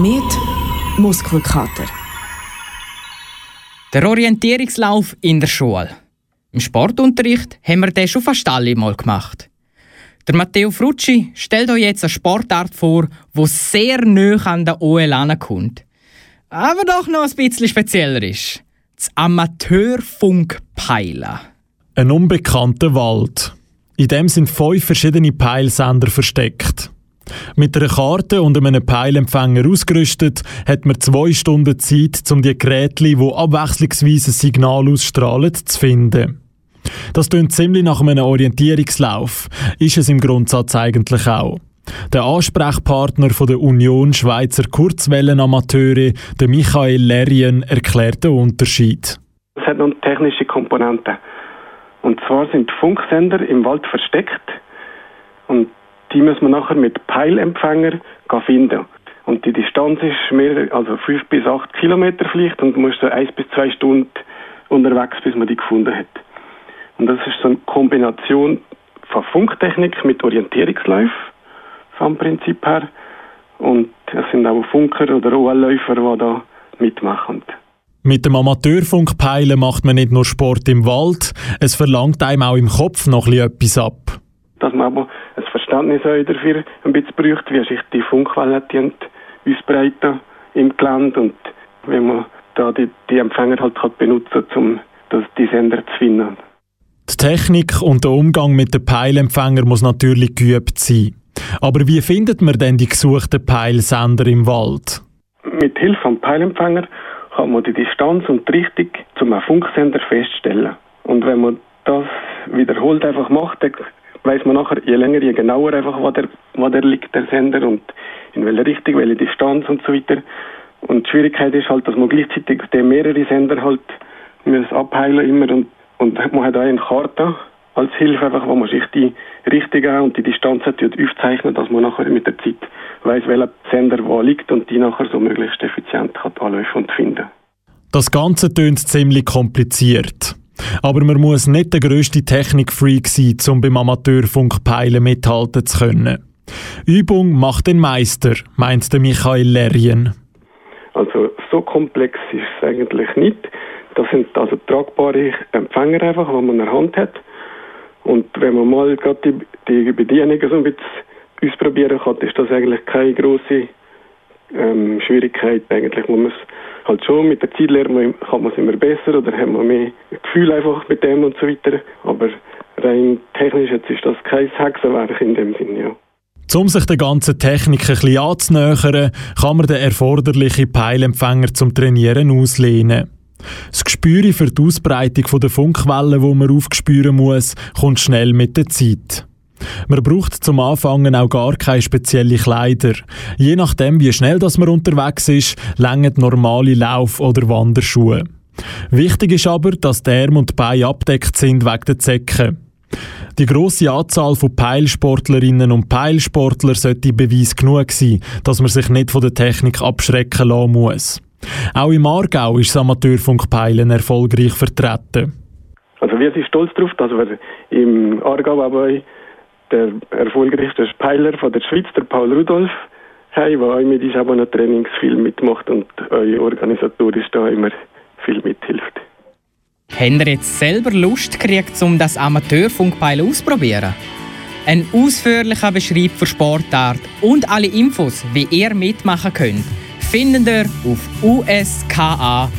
Komet Muskelkater. Der Orientierungslauf in der Schule. Im Sportunterricht haben wir den schon fast alle mal gemacht. Der Matteo Frucci stellt euch jetzt eine Sportart vor, wo sehr nah an der OL ankommt. Aber doch noch ein bisschen spezieller ist. Das Amateurfunkpeiler. Ein unbekannter Wald. In dem sind fünf verschiedene Peilsender versteckt. Mit einer Karte und einem Peilempfänger ausgerüstet, hat man zwei Stunden Zeit, um die Geräte, die abwechslungsweise Signal ausstrahlen, zu finden. Das klingt ziemlich nach einem Orientierungslauf, ist es im Grundsatz eigentlich auch. Der Ansprechpartner der Union Schweizer Kurzwellenamateure, der Michael Lerien, erklärt den Unterschied. Es hat noch technische Komponenten. Und zwar sind Funksender im Wald versteckt und die müssen wir nachher mit Peilempfänger finden. Und die Distanz ist mehr, also fünf bis acht Kilometer vielleicht und du musst so eins bis zwei Stunden unterwegs, bis man die gefunden hat. Und das ist so eine Kombination von Funktechnik mit Orientierungsläufen vom Prinzip her. Und es sind auch Funker oder OL-Läufer, die da mitmachen. Mit dem Amateurfunkpeilen macht man nicht nur Sport im Wald, es verlangt einem auch im Kopf noch etwas ab. Dass man aber ein Verständnis dafür ein bisschen braucht, wie sich die Funkwellen ausbreiten im Gelände und wie man da die, die Empfänger halt benutzen kann, um die Sender zu finden. Die Technik und der Umgang mit den Peilempfängern muss natürlich geübt sein. Aber wie findet man denn die gesuchten Peilsender im Wald? Mit Hilfe des Peilempfänger kann man die Distanz und die Richtung zum Funksender feststellen. Und wenn man das wiederholt einfach macht, dann weiß man nachher je länger, je genauer einfach, wo der, wo der liegt, der Sender und in welcher Richtung, welche Distanz und so weiter. Und die Schwierigkeit ist halt, dass man gleichzeitig mehrere Sender halt muss abheilen immer und und man hat auch eine Karte als Hilfe, einfach, wo man sich die Richtung und die Distanz aufzeichnet, dass man nachher mit der Zeit weiß, welcher Sender wo liegt und die nachher so möglichst effizient kann anlaufen und finden. Das Ganze tönt ziemlich kompliziert. Aber man muss nicht der grösste Technikfreak sein, um beim Amateurfunkpeilen mithalten zu können. Übung macht den Meister, meint der Michael Lerien. Also so komplex ist es eigentlich nicht. Das sind also tragbare Empfänger einfach, die man in der Hand hat. Und wenn man mal gerade die, die Bedienung so ein bisschen ausprobieren kann, ist das eigentlich keine große ähm, Schwierigkeit. Eigentlich muss man es halt schon mit der Zeit lernen, kann man es immer besser oder hat man mehr Gefühl einfach mit dem und so weiter. Aber rein technisch jetzt ist das kein Hexenwerk in dem Sinne, ja. Um sich der ganzen Technik ein bisschen anzunähern, kann man den erforderlichen Peilempfänger zum Trainieren auslehnen. Das Gespür für die Ausbreitung der Funkwellen, die man aufspüren muss, kommt schnell mit der Zeit. Man braucht zum Anfangen auch gar keine speziellen Kleider. Je nachdem, wie schnell das man unterwegs ist, längern normale Lauf- oder Wanderschuhe. Wichtig ist aber, dass die Arme und die Beine abdeckt sind wegen der Zecken. Die grosse Anzahl von Peilsportlerinnen und Peilsportler sollte Beweis genug sein, dass man sich nicht von der Technik abschrecken lassen muss. Auch im Aargau ist das Amateurfunkpeilen erfolgreich vertreten. Also wir sind stolz darauf, dass wir im Aargau aber der erfolgreichste Peiler von der Schweiz, der Paul Rudolf, haben, der auch mit uns Trainings viel mitmacht und euch organisatorisch da immer viel mithilft. Habt ihr jetzt selber Lust gekriegt, um das Amateurfunkpeilen auszuprobieren? Ein ausführlicher Beschreib für Sportart und alle Infos, wie ihr mitmachen könnt, findet ihr auf uska.ch.